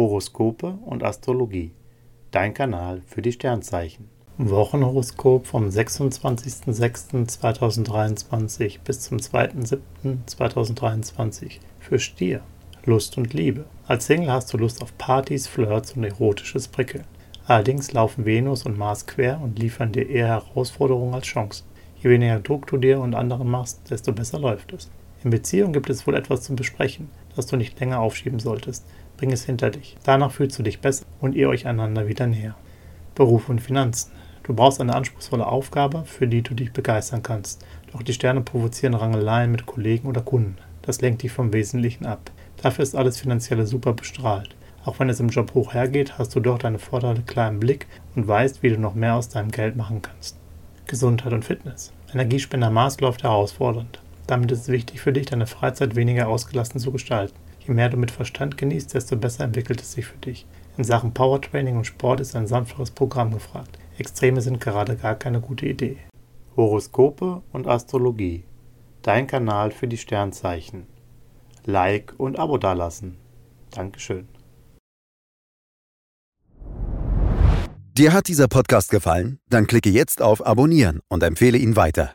Horoskope und Astrologie. Dein Kanal für die Sternzeichen. Wochenhoroskop vom 26.06.2023 bis zum 2.07.2023 für Stier. Lust und Liebe. Als Single hast du Lust auf Partys, Flirts und erotisches Prickeln. Allerdings laufen Venus und Mars quer und liefern dir eher Herausforderungen als Chancen. Je weniger Druck du dir und anderen machst, desto besser läuft es. In Beziehung gibt es wohl etwas zu besprechen, das du nicht länger aufschieben solltest. Bring es hinter dich. Danach fühlst du dich besser und ihr euch einander wieder näher. Beruf und Finanzen. Du brauchst eine anspruchsvolle Aufgabe, für die du dich begeistern kannst. Doch die Sterne provozieren Rangeleien mit Kollegen oder Kunden. Das lenkt dich vom Wesentlichen ab. Dafür ist alles Finanzielle super bestrahlt. Auch wenn es im Job hoch hergeht, hast du dort deine Vorteile klar im Blick und weißt, wie du noch mehr aus deinem Geld machen kannst. Gesundheit und Fitness. Energiespender Mars läuft herausfordernd. Damit ist es wichtig für dich, deine Freizeit weniger ausgelassen zu gestalten. Je mehr du mit Verstand genießt, desto besser entwickelt es sich für dich. In Sachen Powertraining und Sport ist ein sanfteres Programm gefragt. Extreme sind gerade gar keine gute Idee. Horoskope und Astrologie. Dein Kanal für die Sternzeichen. Like und Abo dalassen. Dankeschön. Dir hat dieser Podcast gefallen? Dann klicke jetzt auf Abonnieren und empfehle ihn weiter.